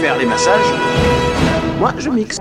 faire les massages, moi je mixe.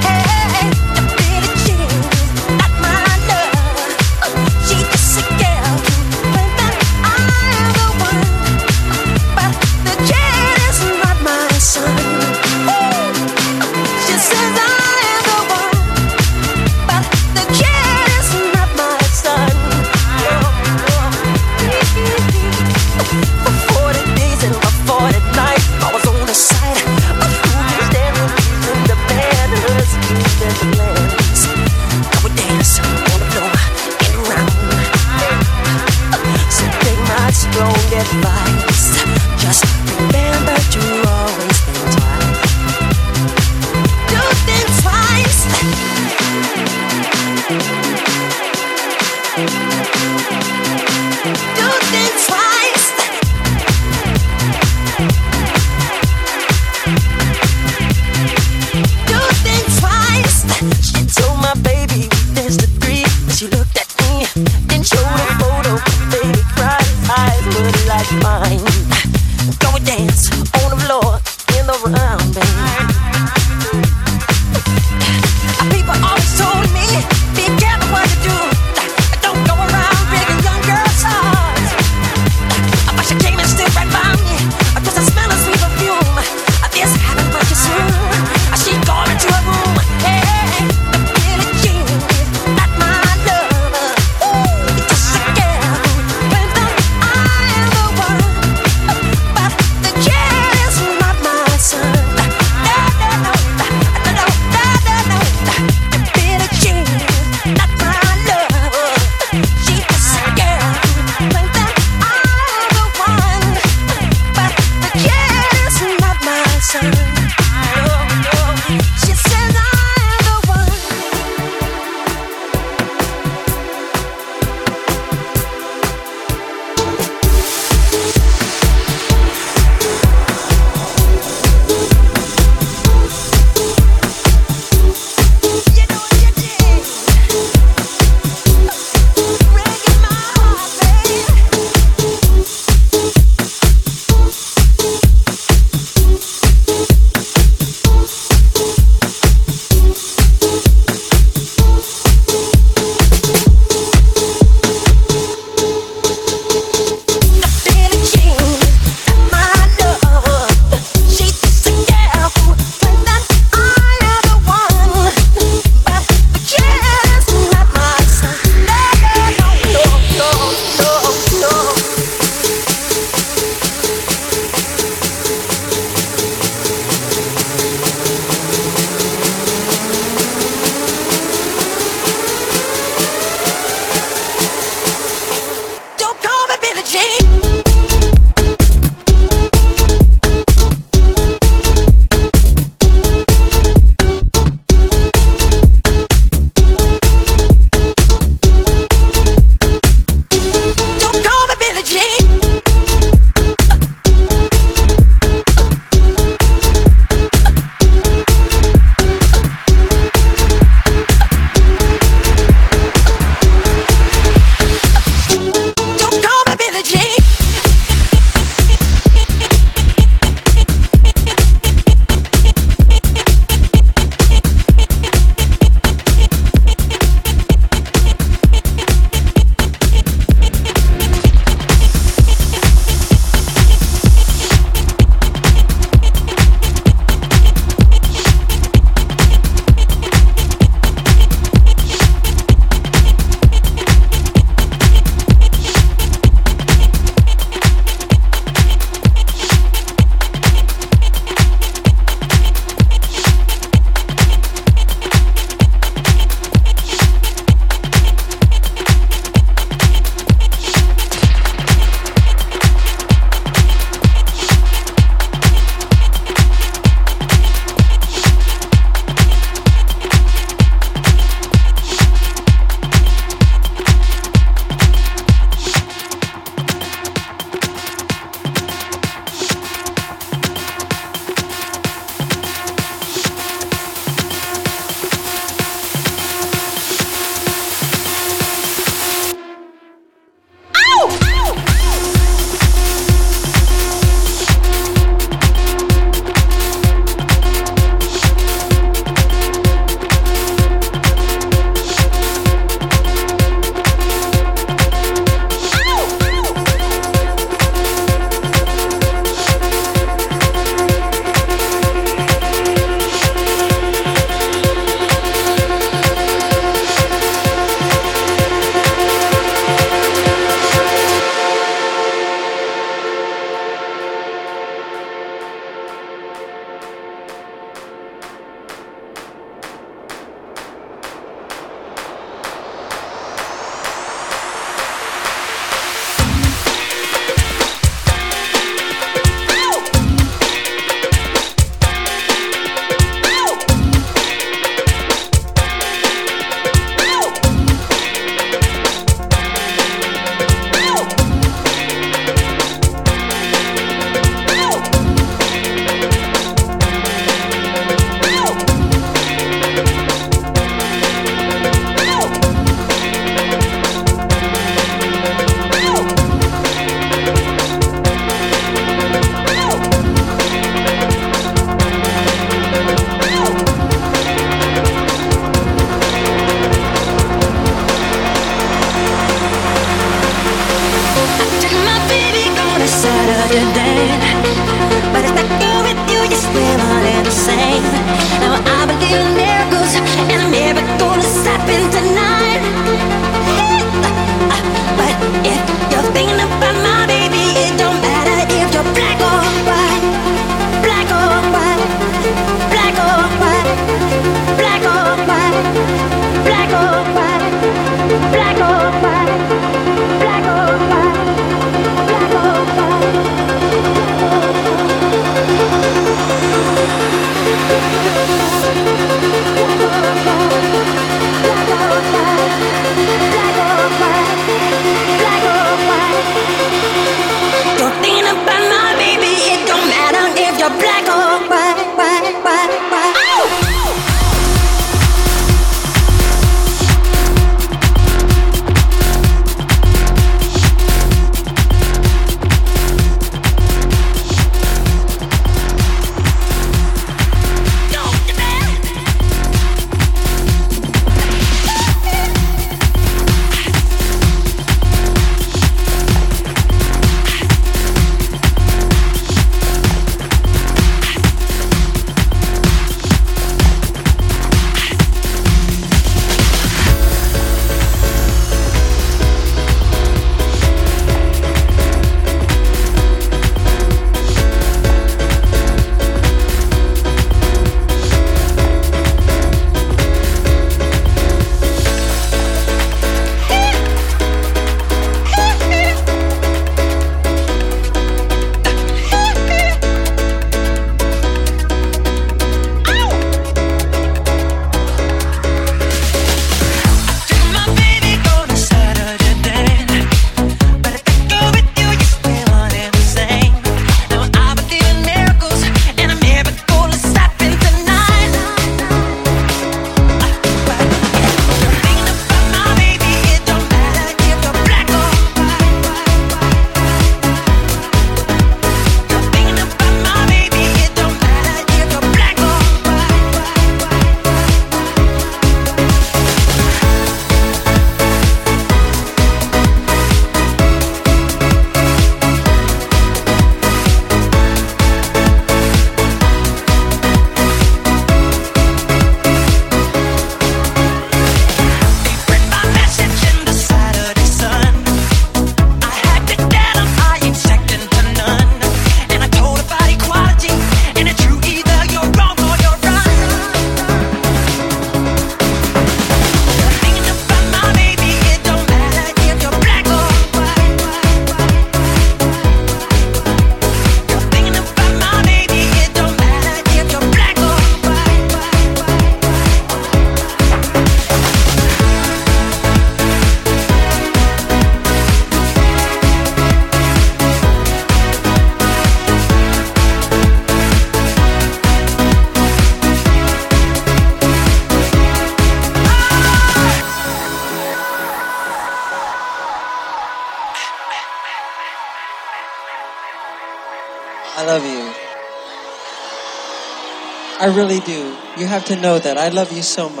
Really do. You have to know that I love you so much.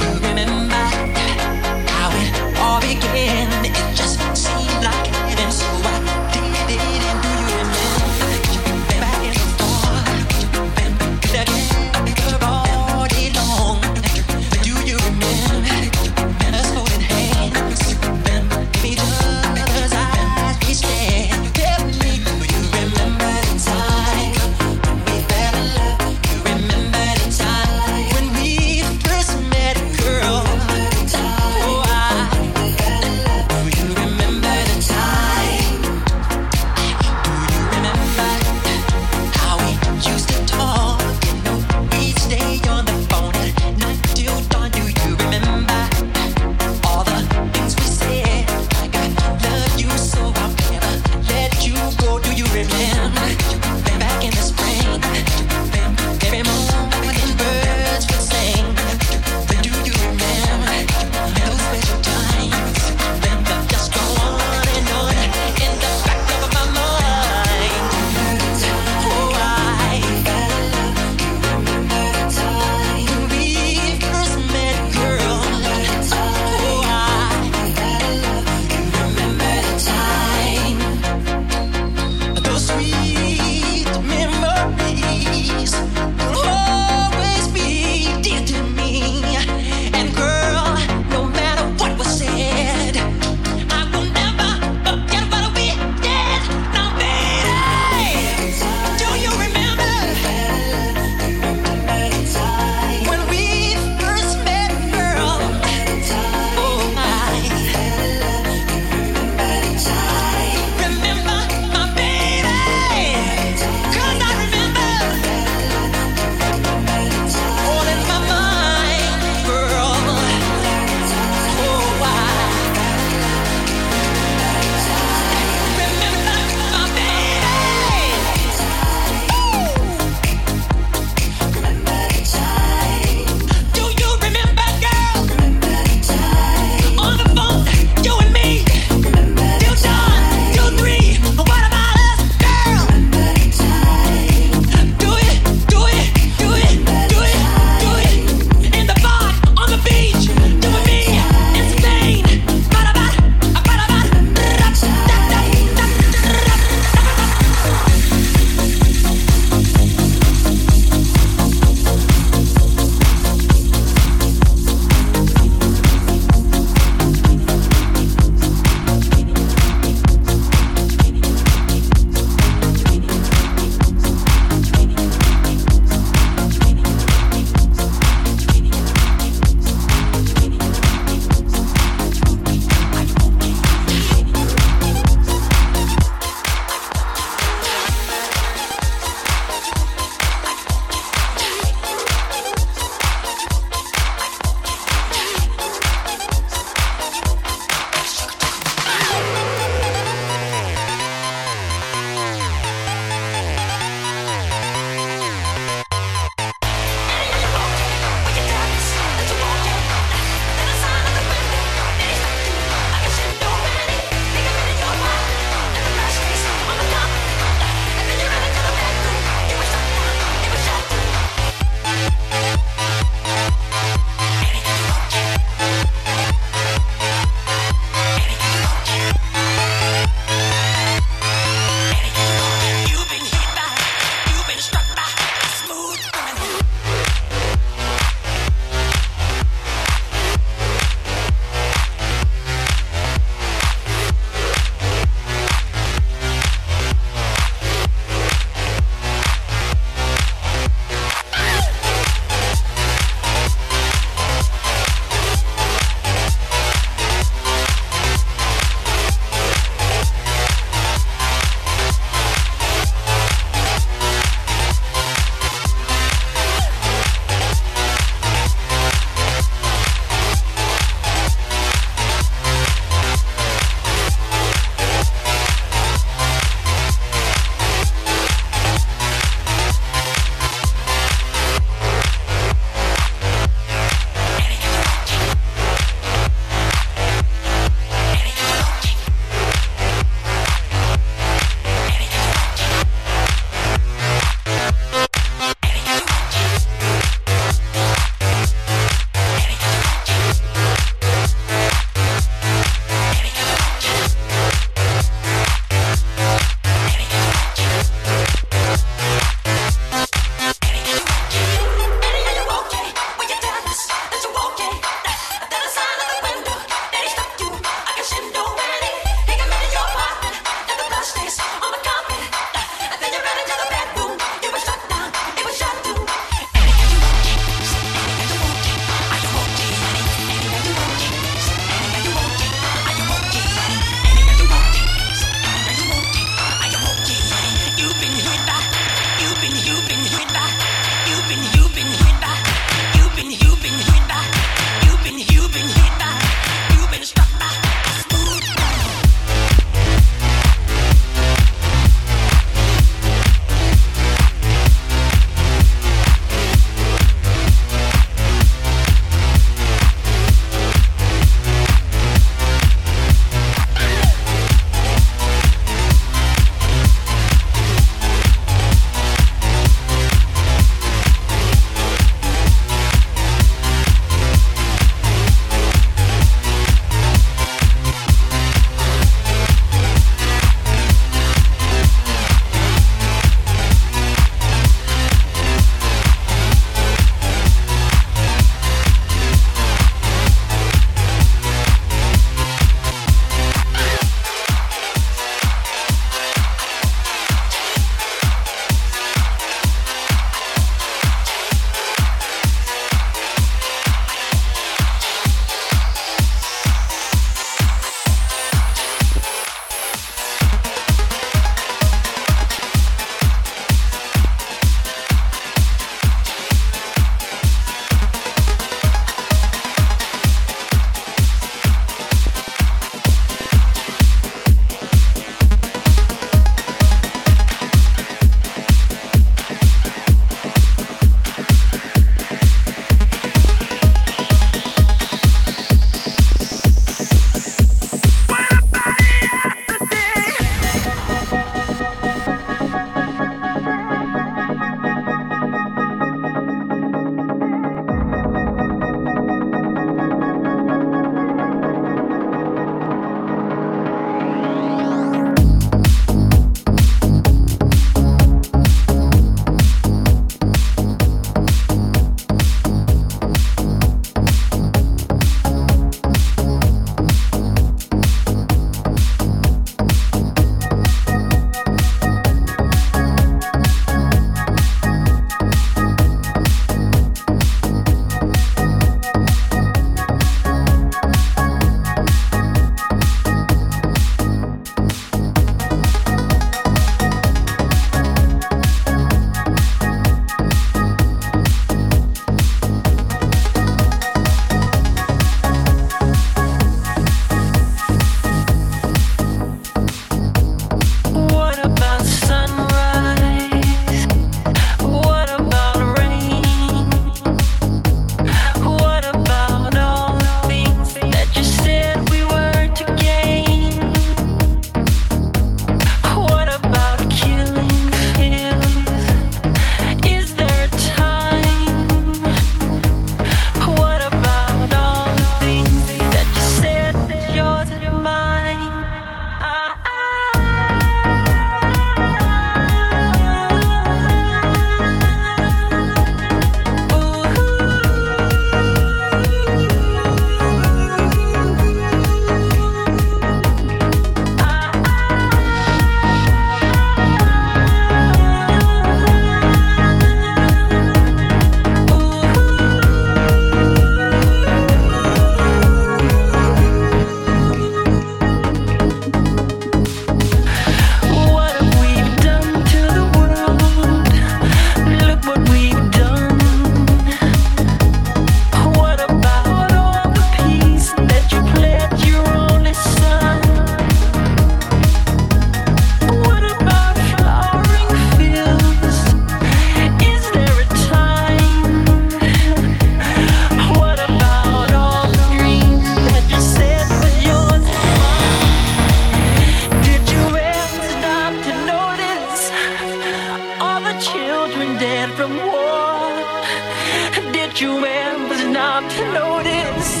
you man was not to notice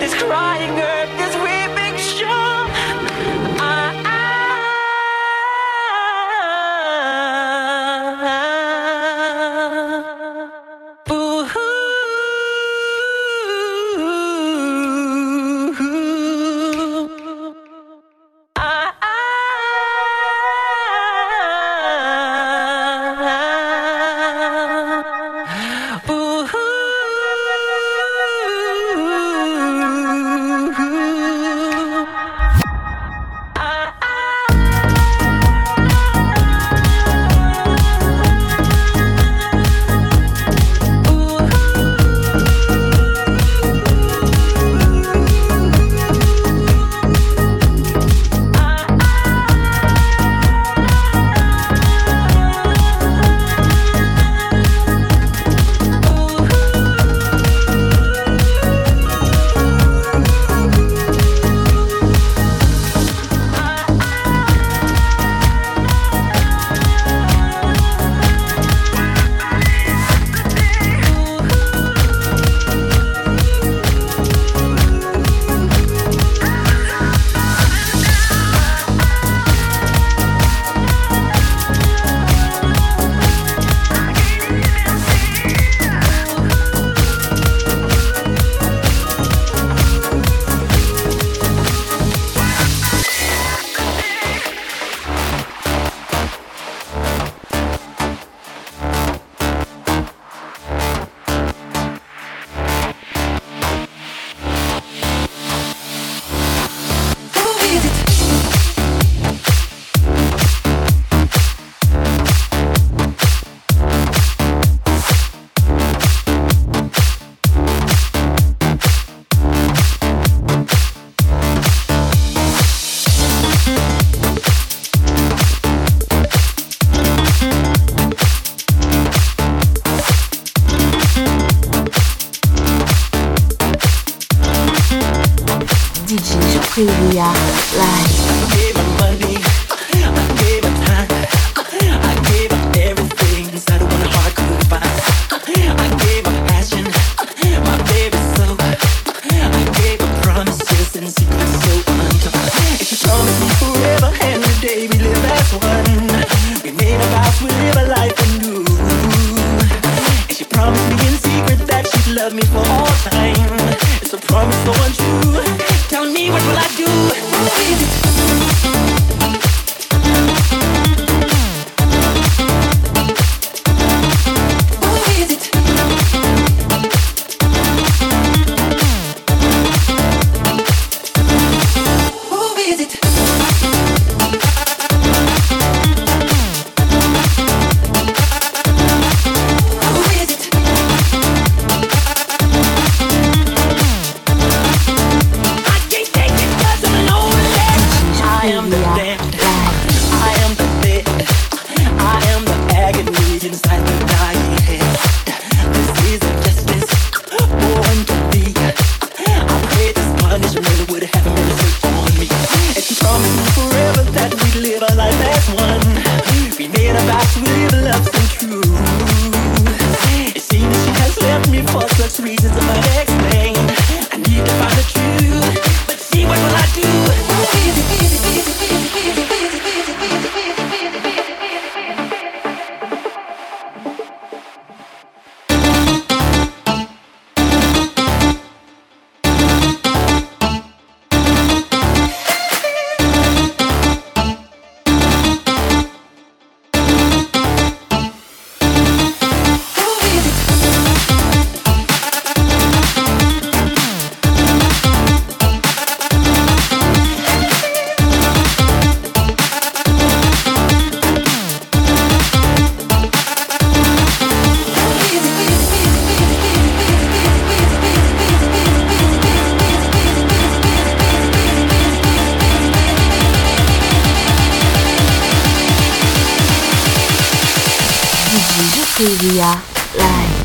this crying girl. Music Media Live.